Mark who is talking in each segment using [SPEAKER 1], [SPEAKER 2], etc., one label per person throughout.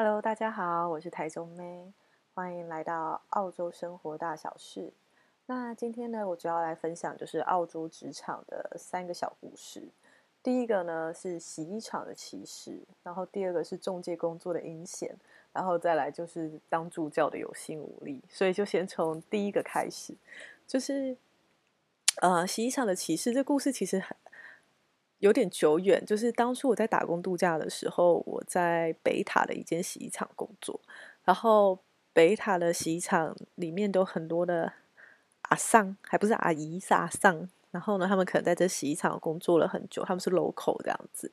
[SPEAKER 1] Hello，大家好，我是台中妹，欢迎来到澳洲生活大小事。那今天呢，我主要来分享就是澳洲职场的三个小故事。第一个呢是洗衣厂的歧视，然后第二个是中介工作的阴险，然后再来就是当助教的有心无力。所以就先从第一个开始，就是呃洗衣厂的歧视。这故事其实很。有点久远，就是当初我在打工度假的时候，我在北塔的一间洗衣厂工作，然后北塔的洗衣厂里面都很多的阿桑，还不是阿姨，是阿桑。然后呢，他们可能在这洗衣厂工作了很久，他们是 local 这样子。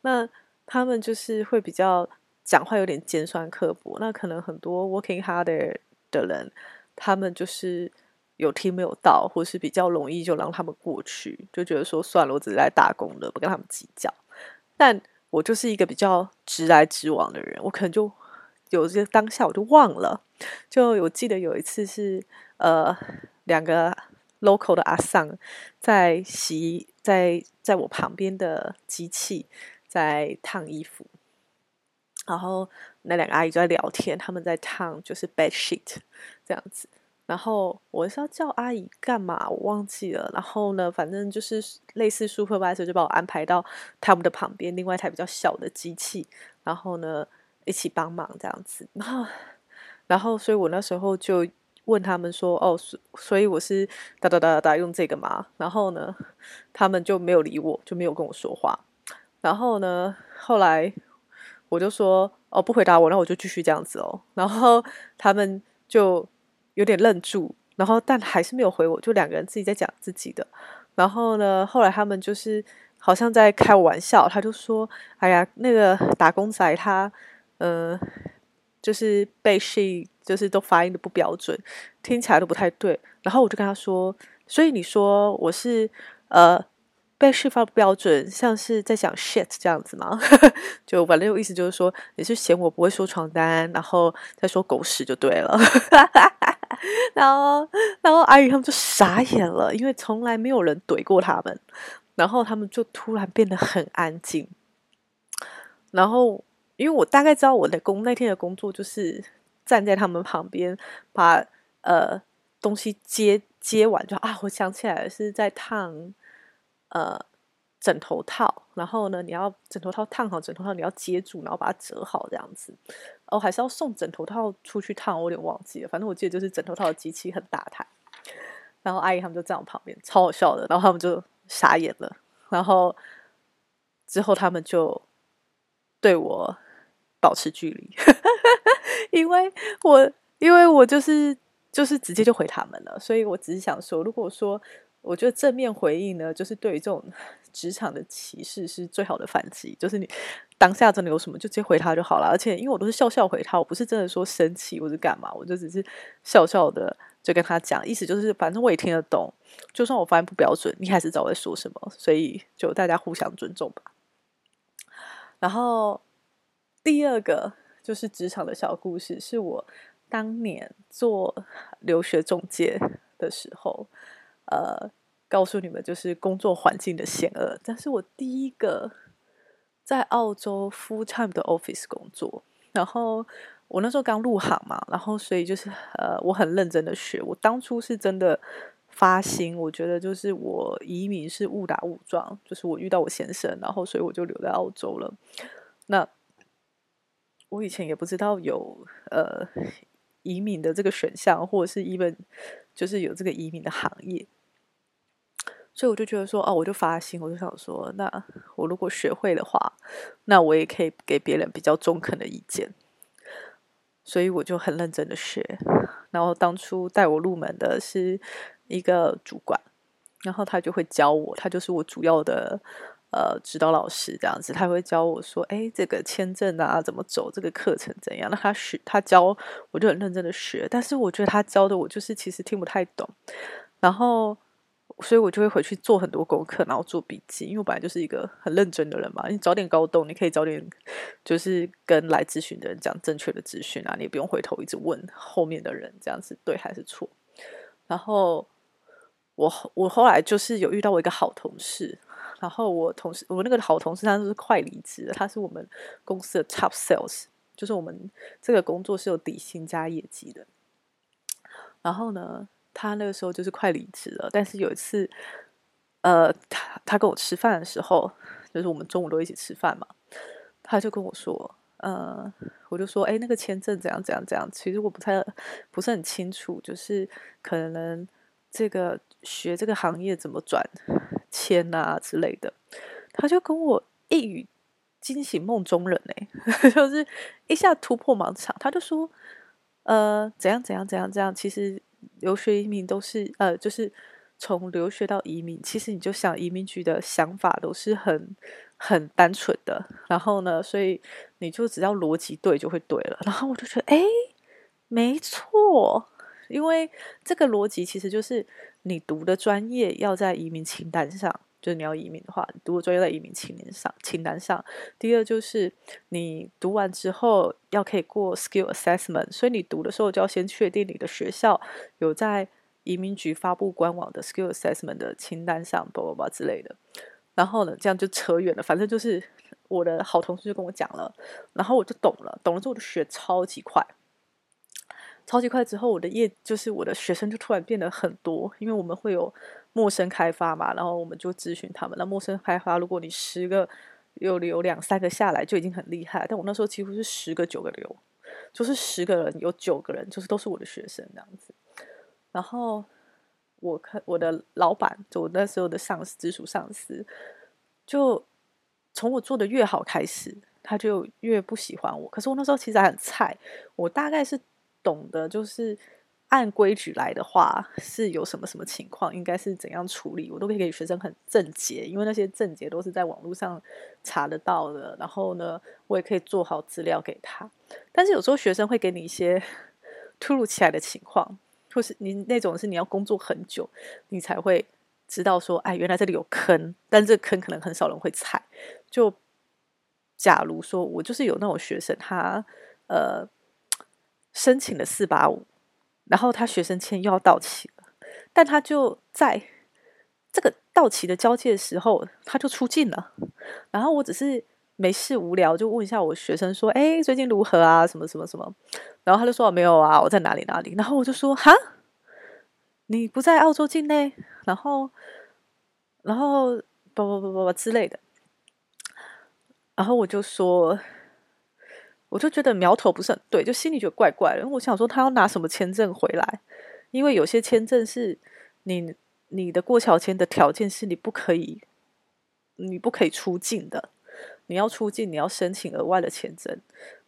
[SPEAKER 1] 那他们就是会比较讲话有点尖酸刻薄，那可能很多 working harder 的人，他们就是。有听没有到，或是比较容易就让他们过去，就觉得说算了，我只是来打工的，不跟他们计较。但我就是一个比较直来直往的人，我可能就有些当下我就忘了，就有记得有一次是呃两个 local 的阿桑在洗，在在我旁边的机器在烫衣服，然后那两个阿姨就在聊天，他们在烫就是 bed sheet 这样子。然后我是要叫阿姨干嘛？我忘记了。然后呢，反正就是类似 supervisor 就把我安排到他们的旁边，另外一台比较小的机器，然后呢一起帮忙这样子。然后，然后，所以我那时候就问他们说：“哦，所以我是哒哒哒哒哒用这个吗？”然后呢，他们就没有理我，就没有跟我说话。然后呢，后来我就说：“哦，不回答我，那我就继续这样子哦。”然后他们就。有点愣住，然后但还是没有回我，就两个人自己在讲自己的。然后呢，后来他们就是好像在开玩笑，他就说：“哎呀，那个打工仔他，呃，就是被 she 就是都发音的不标准，听起来都不太对。”然后我就跟他说：“所以你说我是呃被 she 发不标准，像是在讲 shit 这样子吗？” 就反正有意思就是说你是嫌我不会说床单，然后再说狗屎就对了。然后，然后阿姨他们就傻眼了，因为从来没有人怼过他们。然后他们就突然变得很安静。然后，因为我大概知道我的工那天的工作就是站在他们旁边，把呃东西接接完就啊，我想起来，是在烫呃。枕头套，然后呢，你要枕头套烫好，枕头套你要接住，然后把它折好这样子。哦，还是要送枕头套出去烫，我有点忘记了。反正我记得就是枕头套的机器很大台，然后阿姨他们就站我旁边，超好笑的。然后他们就傻眼了，然后之后他们就对我保持距离，因为我因为我就是就是直接就回他们了，所以我只是想说，如果说。我觉得正面回应呢，就是对于这种 职场的歧视是最好的反击。就是你当下真的有什么，就直接回他就好了。而且因为我都是笑笑回他，我不是真的说生气或者干嘛，我就只是笑笑的就跟他讲，意思就是反正我也听得懂，就算我发音不标准，你还是知道我在说什么，所以就大家互相尊重吧。然后第二个就是职场的小故事，是我当年做留学中介的时候。呃，告诉你们就是工作环境的险恶。但是我第一个在澳洲 full time 的 office 工作，然后我那时候刚入行嘛，然后所以就是呃，我很认真的学。我当初是真的发心，我觉得就是我移民是误打误撞，就是我遇到我先生，然后所以我就留在澳洲了。那我以前也不知道有呃移民的这个选项，或者是 even 就是有这个移民的行业。所以我就觉得说，哦，我就发心，我就想说，那我如果学会的话，那我也可以给别人比较中肯的意见。所以我就很认真的学。然后当初带我入门的是一个主管，然后他就会教我，他就是我主要的呃指导老师这样子，他会教我说，哎，这个签证啊怎么走，这个课程怎样？那他学他教，我就很认真的学。但是我觉得他教的我就是其实听不太懂，然后。所以我就会回去做很多功课，然后做笔记，因为我本来就是一个很认真的人嘛。你早点搞懂，你可以早点就是跟来咨询的人讲正确的资讯啊，你也不用回头一直问后面的人这样子对还是错。然后我我后来就是有遇到我一个好同事，然后我同事我那个好同事他就是快离职了，他是我们公司的 top sales，就是我们这个工作是有底薪加业绩的。然后呢，他那个时候就是快离职了，但是有一次，呃，他他跟我吃饭的时候，就是我们中午都一起吃饭嘛，他就跟我说，呃，我就说，哎，那个签证怎样怎样怎样，其实我不太不是很清楚，就是可能这个学这个行业怎么转签啊之类的，他就跟我一语惊醒梦中人哎，就是一下突破盲肠，他就说，呃，怎样怎样怎样怎样，其实留学移民都是呃，就是从留学到移民，其实你就想移民局的想法都是很很单纯的，然后呢，所以你就只要逻辑对就会对了，然后我就觉得，哎，没错，因为这个逻辑其实就是你读的专业要在移民清单上。就是你要移民的话，你读专业在移民清单上清单上。第二就是你读完之后要可以过 skill assessment，所以你读的时候就要先确定你的学校有在移民局发布官网的 skill assessment 的清单上，叭叭叭之类的。然后呢，这样就扯远了。反正就是我的好同事就跟我讲了，然后我就懂了，懂了之后我就学超级快。超级快之后，我的业就是我的学生就突然变得很多，因为我们会有陌生开发嘛，然后我们就咨询他们。那陌生开发，如果你十个有留两三个下来，就已经很厉害。但我那时候几乎是十个九个留，就是十个人有九个人就是都是我的学生这样子。然后我看我的老板，就我那时候的上司，直属上司，就从我做的越好开始，他就越不喜欢我。可是我那时候其实还很菜，我大概是。懂得就是按规矩来的话，是有什么什么情况，应该是怎样处理，我都可以给学生很正解，因为那些正解都是在网络上查得到的。然后呢，我也可以做好资料给他。但是有时候学生会给你一些 突如其来的情况，或是你那种是你要工作很久，你才会知道说，哎，原来这里有坑，但这坑可能很少人会踩。就假如说我就是有那种学生，他呃。申请了四八五，然后他学生签又要到期了，但他就在这个到期的交接的时候，他就出境了。然后我只是没事无聊，就问一下我学生说：“哎，最近如何啊？什么什么什么？”然后他就说：“没有啊，我在哪里哪里。”然后我就说：“哈，你不在澳洲境内？”然后，然后不不不不不之类的。然后我就说。我就觉得苗头不是很对，就心里觉得怪怪的。我想说，他要拿什么签证回来？因为有些签证是你你的过桥签的条件是你不可以，你不可以出境的。你要出境，你要申请额外的签证，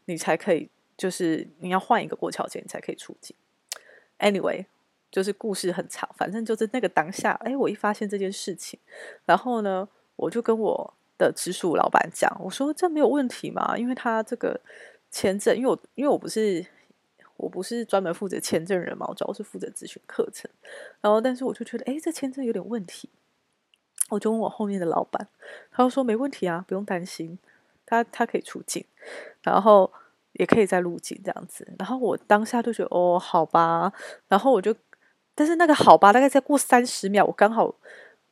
[SPEAKER 1] 你才可以，就是你要换一个过桥签，你才可以出境。Anyway，就是故事很长，反正就是那个当下，哎，我一发现这件事情，然后呢，我就跟我。的直属老板讲，我说这没有问题嘛，因为他这个签证，因为我因为我不是我不是专门负责签证人嘛，我主要是负责咨询课程，然后但是我就觉得，哎，这签证有点问题，我就问我后面的老板，他就说没问题啊，不用担心，他他可以出境，然后也可以再入境这样子，然后我当下就觉得，哦，好吧，然后我就，但是那个好吧，大概再过三十秒，我刚好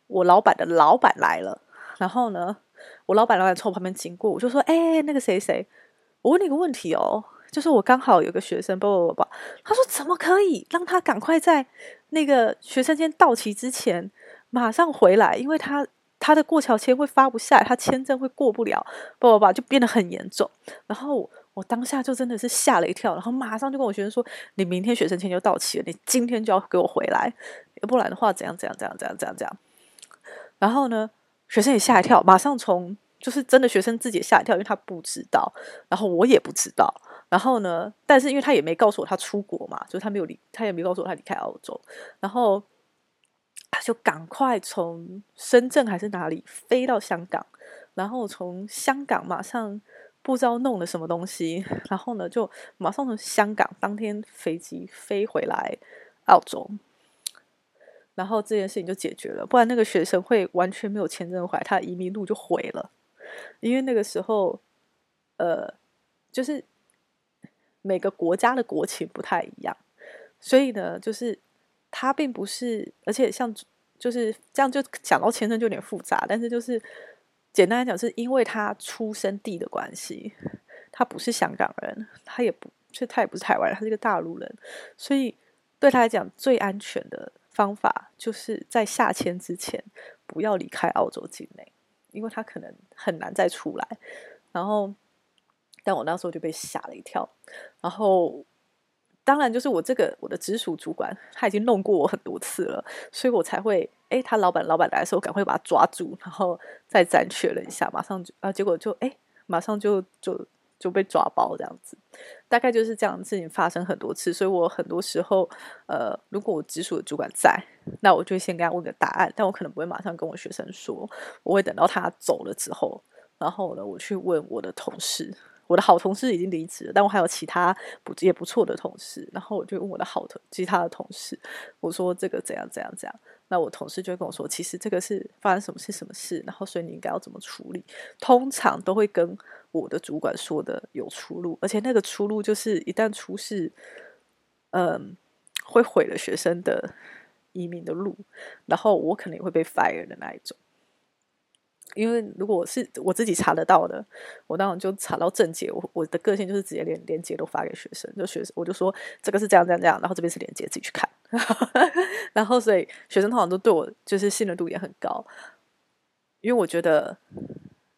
[SPEAKER 1] 我老板的老板来了，然后呢。我老板老板从我旁边经过，我就说：“哎、那个谁谁，我问你个问题哦，就是我刚好有个学生，不不不不，他说怎么可以让他赶快在那个学生签到期之前马上回来？因为他他的过桥签会发不下来，他签证会过不了，不不不，就变得很严重。然后我，当下就真的是吓了一跳，然后马上就跟我学生说：你明天学生签就到期了，你今天就要给我回来，要不然的话怎样怎样怎样怎样怎样怎样。然后呢？”学生也吓一跳，马上从就是真的学生自己吓一跳，因为他不知道，然后我也不知道，然后呢，但是因为他也没告诉我他出国嘛，就是他没有离，他也没告诉我他离开澳洲，然后他就赶快从深圳还是哪里飞到香港，然后从香港马上不知道弄了什么东西，然后呢就马上从香港当天飞机飞回来澳洲。然后这件事情就解决了，不然那个学生会完全没有签证回来，他的移民路就毁了。因为那个时候，呃，就是每个国家的国情不太一样，所以呢，就是他并不是，而且像就是这样，就讲到签证就有点复杂。但是就是简单来讲，是因为他出生地的关系。他不是香港人，他也不，就他也不是台湾人，他是一个大陆人，所以对他来讲，最安全的方法就是在下签之前不要离开澳洲境内，因为他可能很难再出来。然后，但我那时候就被吓了一跳。然后，当然就是我这个我的直属主管他已经弄过我很多次了，所以我才会。哎，他老板老板来的时候，赶快把他抓住，然后再暂确认一下，马上就啊，结果就哎，马上就就就被抓包这样子，大概就是这样事情发生很多次，所以我很多时候，呃，如果我直属的主管在，那我就先跟他问个答案，但我可能不会马上跟我学生说，我会等到他走了之后，然后呢，我去问我的同事。我的好同事已经离职了，但我还有其他不也不错的同事。然后我就问我的好同其他的同事，我说这个怎样怎样怎样。那我同事就会跟我说，其实这个是发生什么事什么事，然后所以你应该要怎么处理。通常都会跟我的主管说的有出入，而且那个出入就是一旦出事，嗯，会毁了学生的移民的路，然后我可能也会被 fire 的那一种。因为如果我是我自己查得到的，我当然就查到正解。我我的个性就是直接连连接都发给学生，就学生我就说这个是这样这样这样，然后这边是连接，自己去看。然后所以学生通常都对我就是信任度也很高，因为我觉得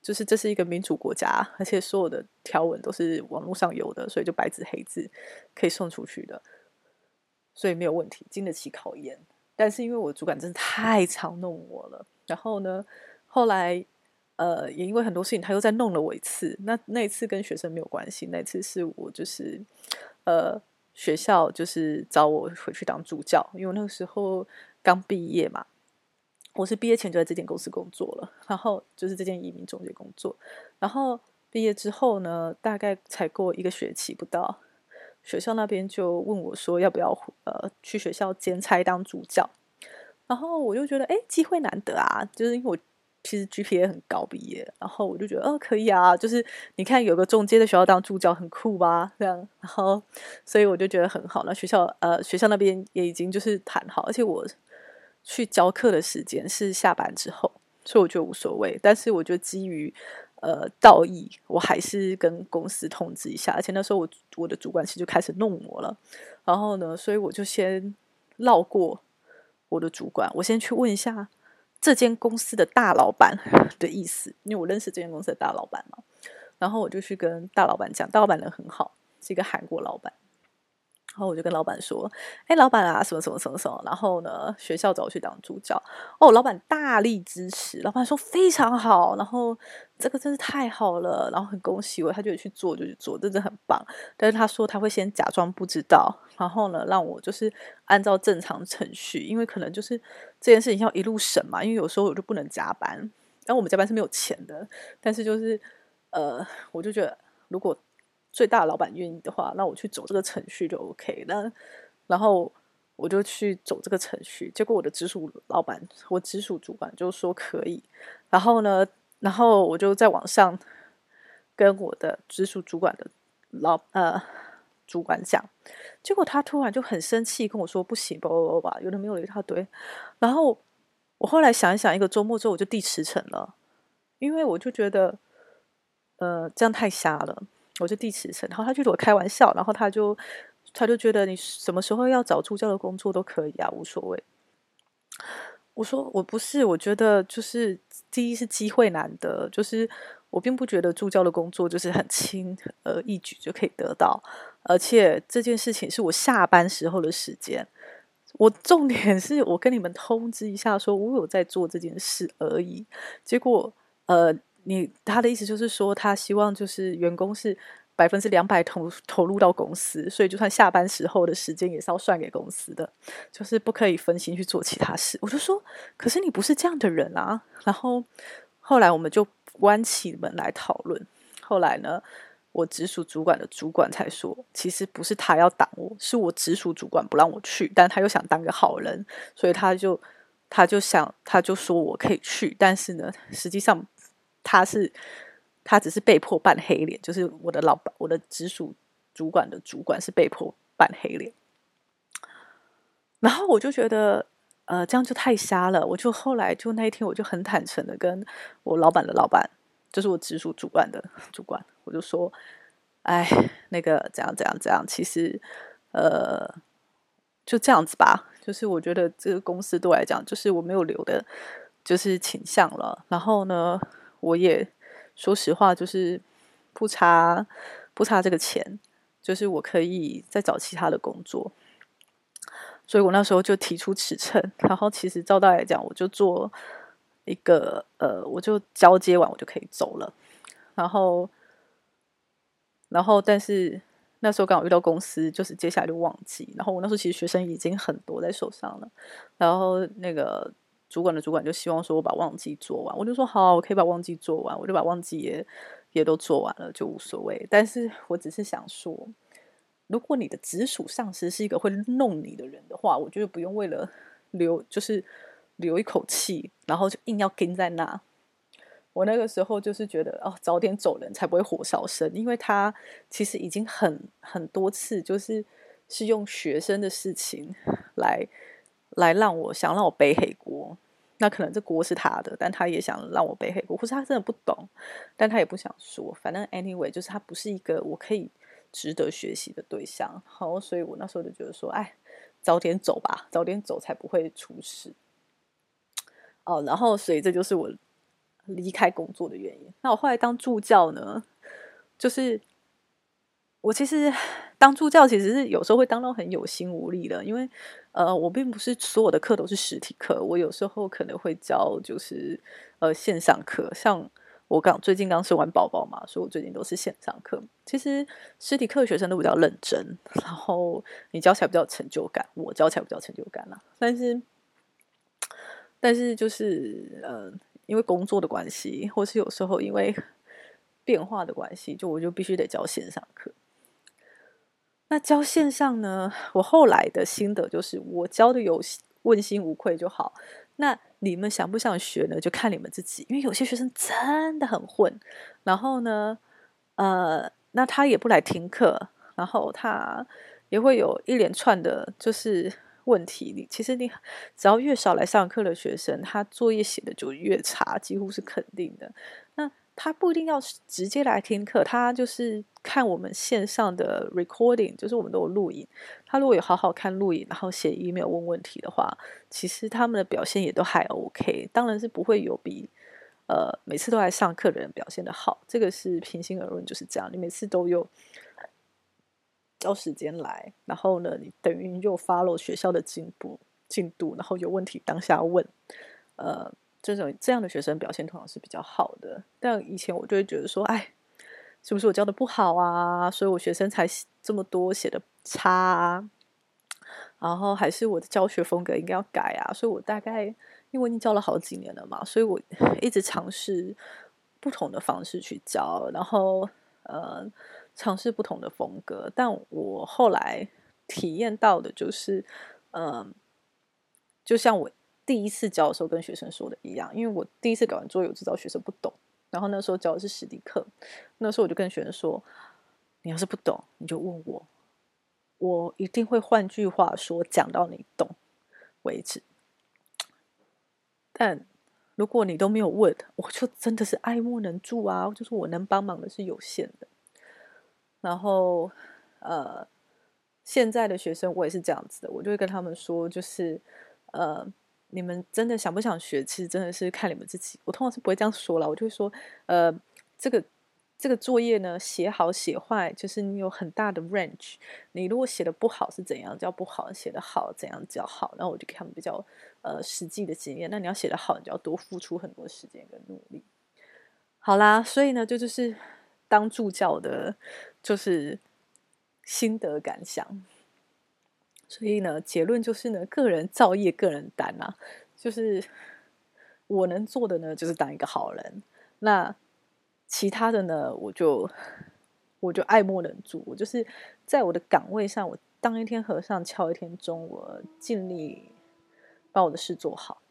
[SPEAKER 1] 就是这是一个民主国家，而且所有的条文都是网络上有的，所以就白纸黑字可以送出去的，所以没有问题，经得起考验。但是因为我主管真的太常弄我了，然后呢，后来，呃，也因为很多事情，他又再弄了我一次。那那一次跟学生没有关系，那次是我就是，呃，学校就是找我回去当助教，因为那个时候刚毕业嘛。我是毕业前就在这间公司工作了，然后就是这间移民中介工作。然后毕业之后呢，大概才过一个学期不到，学校那边就问我说要不要呃去学校兼差当助教。然后我就觉得，哎，机会难得啊，就是因为我。其实 GPA 很高，毕业，然后我就觉得，哦，可以啊，就是你看有个中介的学校当助教很酷吧，这样，然后所以我就觉得很好。那学校呃学校那边也已经就是谈好，而且我去教课的时间是下班之后，所以我觉得无所谓。但是我觉得基于呃道义，我还是跟公司通知一下。而且那时候我我的主管其实就开始弄我了，然后呢，所以我就先绕过我的主管，我先去问一下。这间公司的大老板 的意思，因为我认识这间公司的大老板嘛，然后我就去跟大老板讲，大老板人很好，是一个韩国老板。然后我就跟老板说：“哎，老板啊，什么什么什么什么。”然后呢，学校找我去当助教。哦，老板大力支持，老板说非常好。然后这个真是太好了，然后很恭喜我，他就去做就去做，真的很棒。但是他说他会先假装不知道，然后呢，让我就是按照正常程序，因为可能就是这件事情要一路审嘛。因为有时候我就不能加班，然后我们加班是没有钱的。但是就是呃，我就觉得如果。最大老板愿意的话，那我去走这个程序就 OK。那然后我就去走这个程序，结果我的直属老板，我直属主管就说可以。然后呢，然后我就在网上跟我的直属主管的老呃主管讲，结果他突然就很生气跟我说不行，不不不吧，有的没有了一大堆。然后我后来想一想，一个周末之后我就递辞呈了，因为我就觉得呃这样太瞎了。我就递辞呈，然后他觉得我开玩笑，然后他就他就觉得你什么时候要找助教的工作都可以啊，无所谓。我说我不是，我觉得就是第一是机会难得，就是我并不觉得助教的工作就是很轻而易举就可以得到，而且这件事情是我下班时候的时间。我重点是我跟你们通知一下，说我有在做这件事而已。结果呃。你他的意思就是说，他希望就是员工是百分之两百投投入到公司，所以就算下班时候的时间也是要算给公司的，就是不可以分心去做其他事。我就说，可是你不是这样的人啊。然后后来我们就关起门来讨论。后来呢，我直属主管的主管才说，其实不是他要挡我，是我直属主管不让我去，但他又想当个好人，所以他就他就想他就说我可以去，但是呢，实际上。他是，他只是被迫扮黑脸，就是我的老板，我的直属主管的主管是被迫扮黑脸。然后我就觉得，呃，这样就太瞎了。我就后来就那一天，我就很坦诚的跟我老板的老板，就是我直属主管的主管，我就说，哎，那个怎样怎样怎样，其实呃就这样子吧。就是我觉得这个公司对我来讲，就是我没有留的，就是倾向了。然后呢，我也说实话，就是不差不差这个钱，就是我可以再找其他的工作。所以我那时候就提出辞呈，然后其实照道理讲，我就做一个呃，我就交接完我就可以走了。然后，然后但是那时候刚好遇到公司，就是接下来就忘记。然后我那时候其实学生已经很多在手上了，然后那个主管的主管就希望说我把忘记做完，我就说好，我可以把忘记做完，我就把忘记也也都做完了，就无所谓。但是我只是想说。如果你的直属上司是一个会弄你的人的话，我觉得不用为了留，就是留一口气，然后就硬要跟在那。我那个时候就是觉得，哦，早点走人才不会火烧身，因为他其实已经很很多次，就是是用学生的事情来来让我想让我背黑锅。那可能这锅是他的，但他也想让我背黑锅，或是他真的不懂，但他也不想说。反正 anyway，就是他不是一个我可以。值得学习的对象，好，所以我那时候就觉得说，哎，早点走吧，早点走才不会出事。哦，然后所以这就是我离开工作的原因。那我后来当助教呢，就是我其实当助教其实是有时候会当到很有心无力的，因为呃，我并不是所有的课都是实体课，我有时候可能会教就是呃线上课，像。我刚最近刚生完宝宝嘛，所以我最近都是线上课。其实实体课学生都比较认真，然后你教起来比较有成就感，我教起来比较成就感啦。但是，但是就是呃，因为工作的关系，或是有时候因为变化的关系，就我就必须得教线上课。那教线上呢，我后来的心得就是，我教的有问心无愧就好。那你们想不想学呢？就看你们自己。因为有些学生真的很混，然后呢，呃，那他也不来听课，然后他也会有一连串的，就是问题。你其实你只要越少来上课的学生，他作业写的就越差，几乎是肯定的。那他不一定要直接来听课，他就是看我们线上的 recording，就是我们都有录影。他如果有好好看录影，然后写 email 问问题的话，其实他们的表现也都还 OK。当然是不会有比呃每次都来上课的人表现的好，这个是平心而论就是这样。你每次都有找时间来，然后呢，你等于又 follow 学校的进步进度，然后有问题当下问，呃。这种这样的学生表现通常是比较好的，但以前我就会觉得说，哎，是不是我教的不好啊？所以我学生才这么多写的差，然后还是我的教学风格应该要改啊？所以我大概因为我已经教了好几年了嘛，所以我一直尝试不同的方式去教，然后呃，尝试不同的风格。但我后来体验到的就是，嗯、就像我。第一次教的时候跟学生说的一样，因为我第一次搞完作业，我知道学生不懂。然后那时候教的是史迪克，那时候我就跟学生说：“你要是不懂，你就问我，我一定会换句话说，讲到你懂为止。但如果你都没有问，我就真的是爱莫能助啊，就是我能帮忙的是有限的。然后，呃，现在的学生我也是这样子的，我就会跟他们说，就是呃。”你们真的想不想学？其实真的是看你们自己。我通常是不会这样说了，我就会说，呃，这个这个作业呢，写好写坏，就是你有很大的 range。你如果写的不好是怎样叫不好？写的好怎样叫好？然后我就给他们比较呃实际的经验。那你要写的好，你就要多付出很多时间跟努力。好啦，所以呢，就就是当助教的，就是心得感想。所以呢，结论就是呢，个人造业，个人担啊。就是我能做的呢，就是当一个好人。那其他的呢，我就我就爱莫能助。我就是在我的岗位上，我当一天和尚敲一天钟，我尽力把我的事做好。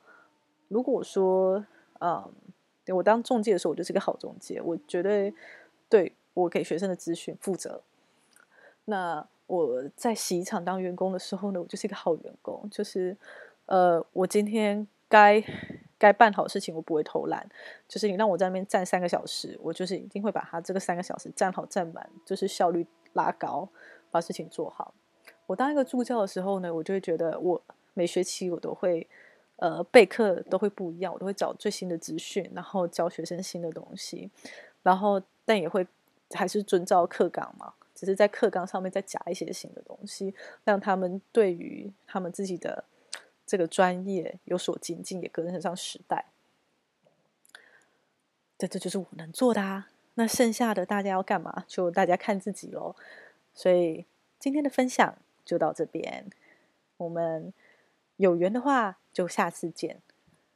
[SPEAKER 1] 如果说，嗯，我当中介的时候，我就是个好中介，我绝对对我给学生的资讯负责。那。我在洗衣厂当员工的时候呢，我就是一个好员工。就是，呃，我今天该该办好事情我不会偷懒，就是你让我在那边站三个小时，我就是一定会把它这个三个小时站好站满，就是效率拉高，把事情做好。我当一个助教的时候呢，我就会觉得我每学期我都会呃备课都会不一样，我都会找最新的资讯，然后教学生新的东西，然后但也会还是遵照课纲嘛，只是在课纲上面再加一些新的东西，让他们对于他们自己的。这个专业有所精进，也跟得上时代。这这就是我能做的啊！那剩下的大家要干嘛？就大家看自己喽。所以今天的分享就到这边，我们有缘的话就下次见。